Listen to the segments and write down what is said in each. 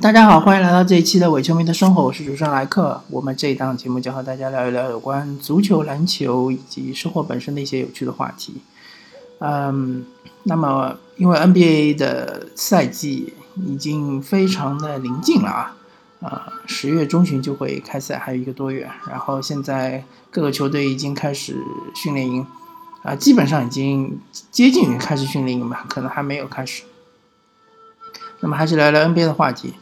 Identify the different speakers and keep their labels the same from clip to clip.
Speaker 1: 大家好，欢迎来到这一期的伪球迷的生活，我是主持人莱克。我们这一档节目将和大家聊一聊有关足球、篮球以及生活本身的一些有趣的话题。嗯，那么因为 NBA 的赛季已经非常的临近了啊，啊，十月中旬就会开赛，还有一个多月。然后现在各个球队已经开始训练营，啊，基本上已经接近于开始训练营吧，可能还没有开始。那么还是聊聊 NBA 的话题。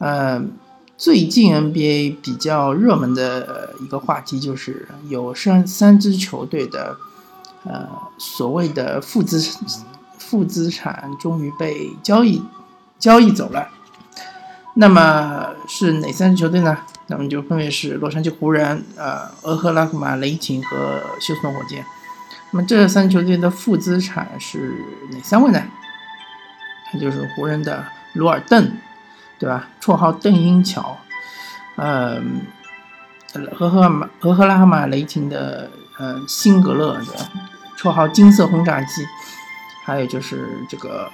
Speaker 1: 呃，最近 NBA 比较热门的一个话题就是有三三支球队的，呃，所谓的负资负资产终于被交易交易走了。那么是哪三支球队呢？那么就分别是洛杉矶湖人、呃，俄克拉荷马雷霆和休斯顿火箭。那么这三支球队的负资产是哪三位呢？那就是湖人的罗尔邓。对吧？绰号邓英乔，呃，和赫马和赫拉赫马雷霆的呃辛格勒的绰号金色轰炸机，还有就是这个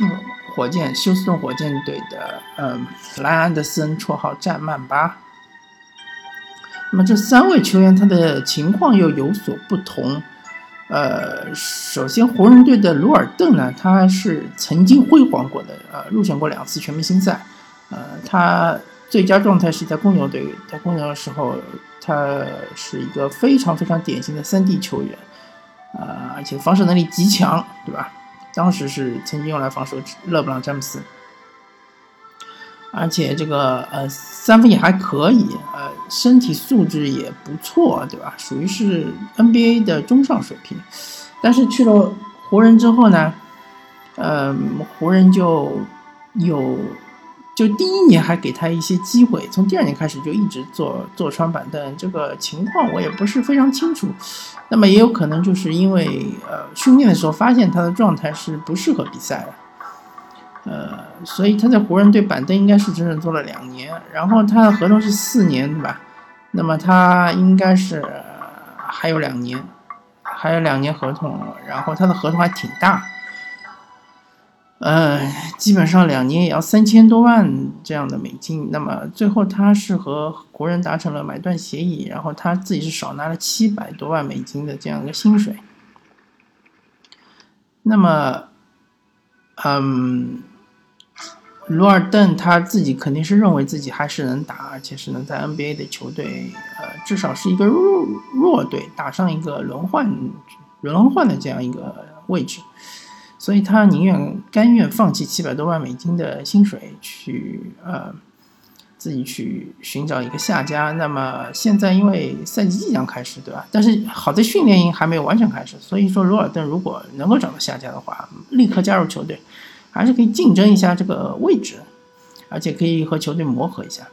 Speaker 1: 嗯火箭休斯顿火箭队的呃莱安德森绰号战曼巴。那么这三位球员他的情况又有所不同。呃，首先，湖人队的鲁尔邓呢，他是曾经辉煌过的，呃，入选过两次全明星赛，呃，他最佳状态是在公牛队，在公牛的时候，他是一个非常非常典型的三 D 球员，呃，而且防守能力极强，对吧？当时是曾经用来防守勒布朗詹姆斯。而且这个呃三分也还可以，呃身体素质也不错，对吧？属于是 NBA 的中上水平。但是去了湖人之后呢，呃湖人就有就第一年还给他一些机会，从第二年开始就一直坐坐穿板凳。这个情况我也不是非常清楚。那么也有可能就是因为呃训练的时候发现他的状态是不适合比赛的。呃，所以他在湖人队板凳应该是整整坐了两年，然后他的合同是四年，对吧？那么他应该是还有两年，还有两年合同，然后他的合同还挺大，呃，基本上两年也要三千多万这样的美金。那么最后他是和湖人达成了买断协议，然后他自己是少拿了七百多万美金的这样一个薪水。那么，嗯。罗尔邓他自己肯定是认为自己还是能打，而且是能在 NBA 的球队，呃，至少是一个弱弱队打上一个轮换轮换的这样一个位置，所以他宁愿甘愿放弃七百多万美金的薪水，去呃自己去寻找一个下家。那么现在因为赛季即将开始，对吧？但是好在训练营还没有完全开始，所以说罗尔邓如果能够找到下家的话，立刻加入球队。还是可以竞争一下这个位置，而且可以和球队磨合一下。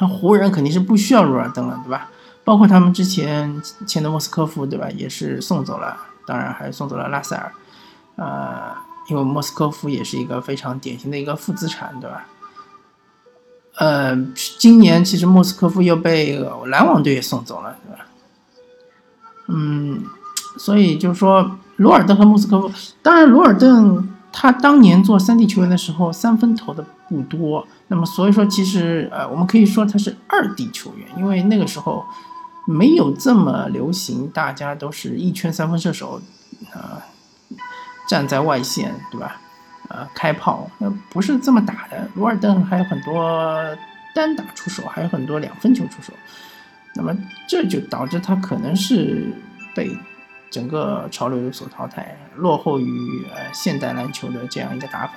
Speaker 1: 那湖人肯定是不需要罗尔登了，对吧？包括他们之前签的莫斯科夫，对吧？也是送走了，当然还送走了拉塞尔。呃，因为莫斯科夫也是一个非常典型的一个负资产，对吧？呃，今年其实莫斯科夫又被篮网队送走了，对吧？嗯，所以就是说罗尔登和莫斯科夫，当然罗尔登。他当年做三 D 球员的时候，三分投的不多，那么所以说其实呃，我们可以说他是二 D 球员，因为那个时候没有这么流行，大家都是一圈三分射手，啊，站在外线，对吧？呃，开炮，那不是这么打的。罗尔登还有很多单打出手，还有很多两分球出手，那么这就导致他可能是被。整个潮流有所淘汰，落后于呃现代篮球的这样一个打法。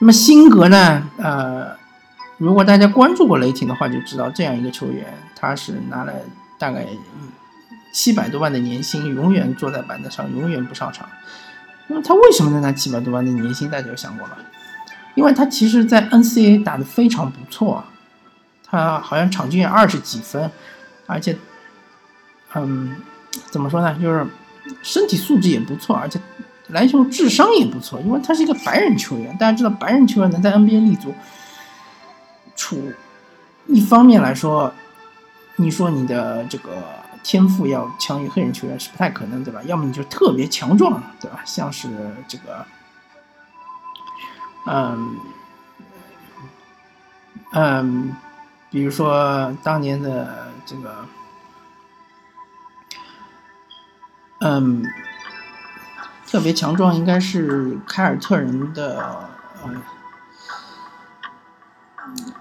Speaker 1: 那么辛格呢？呃，如果大家关注过雷霆的话，就知道这样一个球员，他是拿了大概七百多万的年薪，永远坐在板凳上，永远不上场。那么他为什么能拿七百多万的年薪？大家有想过吗？因为他其实，在 NCAA 打的非常不错，他好像场均二十几分，而且，嗯。怎么说呢？就是身体素质也不错，而且篮球智商也不错。因为他是一个白人球员，大家知道白人球员能在 NBA 立足，处一方面来说，你说你的这个天赋要强于黑人球员是不太可能，对吧？要么你就特别强壮，对吧？像是这个嗯嗯，比如说当年的这个，嗯，特别强壮应该是凯尔特人的嗯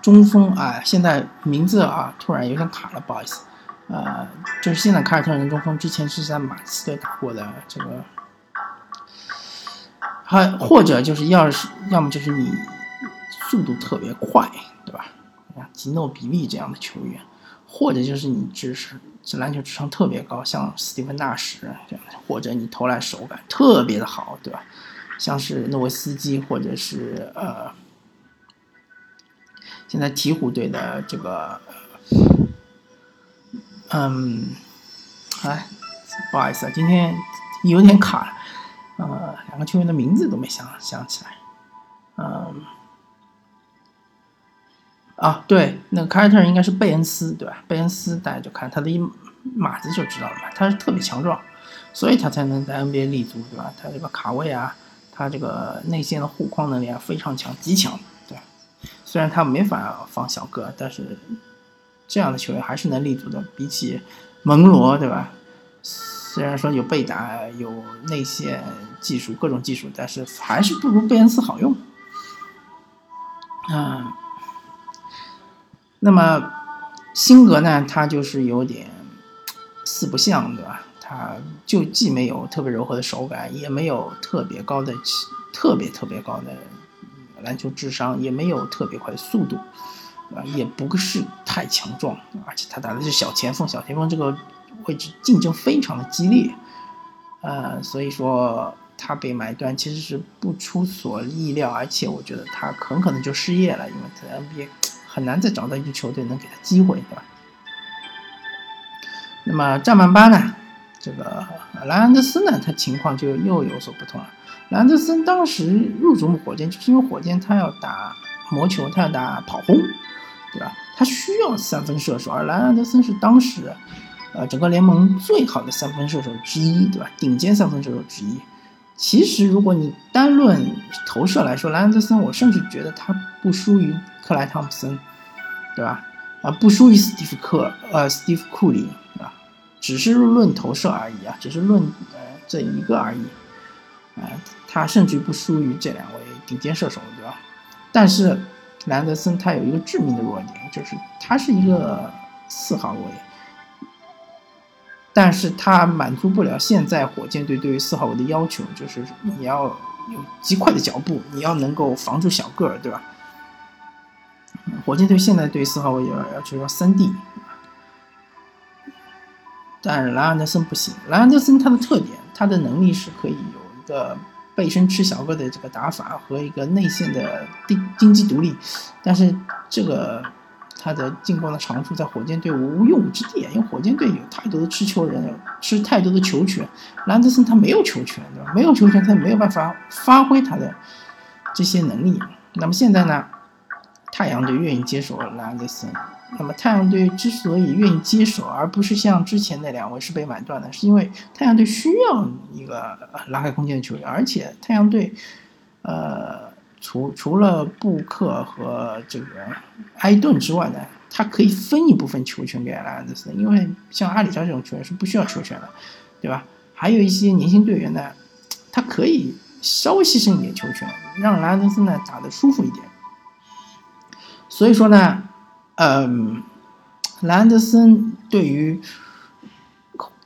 Speaker 1: 中锋啊，现在名字啊突然有点卡了，不好意思，呃，就是现在凯尔特人中锋之前是在马刺队打过的这个。还或者就是要是要么就是你速度特别快，对吧？吉诺比利这样的球员，或者就是你只是这篮球智商特别高，像斯蒂芬纳什这样的，或者你投篮手感特别的好，对吧？像是诺维斯基，或者是呃，现在鹈鹕队的这个，嗯，哎，不好意思啊，今天有点卡了。呃，两个球员的名字都没想想起来，嗯，啊，对，那个凯尔特应该是贝恩斯，对吧？贝恩斯大家就看他的一码子就知道了嘛，他是特别强壮，所以他才能在 NBA 立足，对吧？他这个卡位啊，他这个内线的护框能力啊非常强，极强，对。虽然他没法防小个，但是这样的球员还是能立足的，比起蒙罗，对吧？虽然说有背打、有内线技术、各种技术，但是还是不如贝恩斯好用。嗯，那么辛格呢？他就是有点四不像，对吧？他就既没有特别柔和的手感，也没有特别高的、特别特别高的篮球智商，也没有特别快的速度，啊，也不是太强壮，而且他打的是小前锋，小前锋这个。位置竞争非常的激烈，呃，所以说他被买断其实是不出所意料，而且我觉得他很可能就失业了，因为在 NBA 很难再找到一支球队能给他机会，对吧？那么战曼巴呢？这个莱昂德斯呢？他情况就又有所不同了。莱昂德森当时入主火箭，就是因为火箭他要打魔球，他要打跑轰，对吧？他需要三分射手，而莱昂德森是当时。呃，整个联盟最好的三分射手之一，对吧？顶尖三分射手之一。其实，如果你单论投射来说，莱昂德森，我甚至觉得他不输于克莱汤普森，对吧？啊，不输于斯蒂夫克，呃，斯蒂夫库里，啊，只是论投射而已啊，只是论呃这一个而已，啊，他甚至不输于这两位顶尖射手，对吧？但是莱昂德森他有一个致命的弱点，就是他是一个四号位。但是他满足不了现在火箭队对于四号位的要求，就是你要有极快的脚步，你要能够防住小个儿，对吧？火箭队现在对四号位要要求要三 D，但是莱昂德森不行。莱昂德森他的特点，他的能力是可以有一个背身吃小个的这个打法和一个内线的经经济独立，但是这个。他的进攻的长处在火箭队无用武之地，因为火箭队有太多的持球人，吃太多的球权。兰德森他没有球权，对吧？没有球权，他没有办法发挥他的这些能力。那么现在呢？太阳队愿意接手兰德森。那么太阳队之所以愿意接手，而不是像之前那两位是被买断的，是因为太阳队需要一个拉开空间的球员，而且太阳队，呃。除除了布克和这个埃顿之外呢，他可以分一部分球权给莱昂德森，因为像阿里扎这种球员是不需要球权的，对吧？还有一些年轻队员呢，他可以稍微牺牲一点球权，让莱昂德森呢打得舒服一点。所以说呢，嗯，莱昂德森对于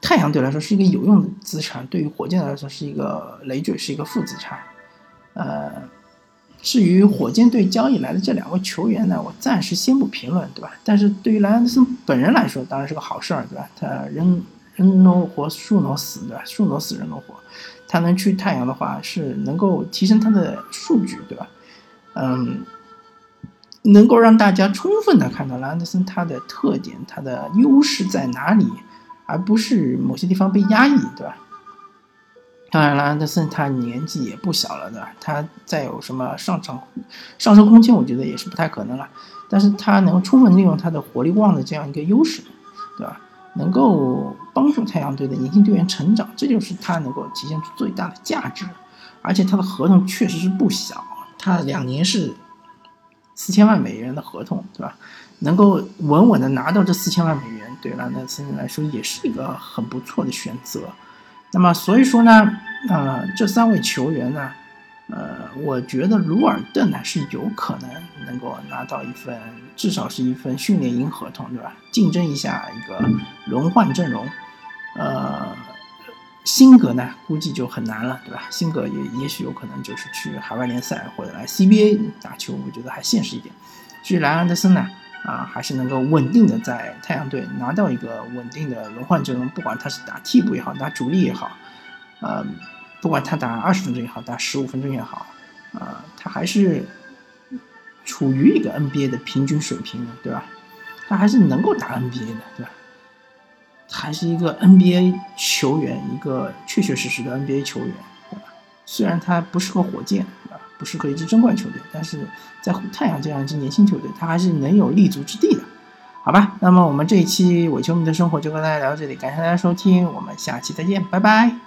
Speaker 1: 太阳队来说是一个有用的资产，对于火箭来说是一个累赘，是一个负资产，呃。至于火箭队交易来的这两位球员呢，我暂时先不评论，对吧？但是对于莱昂德森本人来说，当然是个好事儿，对吧？他人人能活，树挪死，对吧？树挪死，人挪活。他能去太阳的话，是能够提升他的数据，对吧？嗯，能够让大家充分的看到莱昂德森他的特点，他的优势在哪里，而不是某些地方被压抑，对吧？当然了，安德森他年纪也不小了，对吧？他再有什么上场上升空间，我觉得也是不太可能了。但是他能充分利用他的火力旺的这样一个优势，对吧？能够帮助太阳队的年轻队员成长，这就是他能够体现出最大的价值。而且他的合同确实是不小，他两年是四千万美元的合同，对吧？能够稳稳的拿到这四千万美元，对莱昂纳德森来说也是一个很不错的选择。那么所以说呢，呃，这三位球员呢，呃，我觉得鲁尔顿呢是有可能能够拿到一份至少是一份训练营合同，对吧？竞争一下一个轮换阵容，呃。辛格呢，估计就很难了，对吧？辛格也也许有可能就是去海外联赛或者来 CBA 打球，我觉得还现实一点。至于莱昂德森呢，啊，还是能够稳定的在太阳队拿到一个稳定的轮换阵容，不管他是打替补也好，打主力也好，呃，不管他打二十分钟也好，打十五分钟也好，啊，他还是处于一个 NBA 的平均水平的，对吧？他还是能够打 NBA 的，对吧？还是一个 NBA 球员，一个确确实实的 NBA 球员，对吧？虽然他不适合火箭，不适合一支争冠球队，但是在太阳这样一支年轻球队，他还是能有立足之地的，好吧？那么我们这一期伪球迷的生活就跟大家聊到这里，感谢大家收听，我们下期再见，拜拜。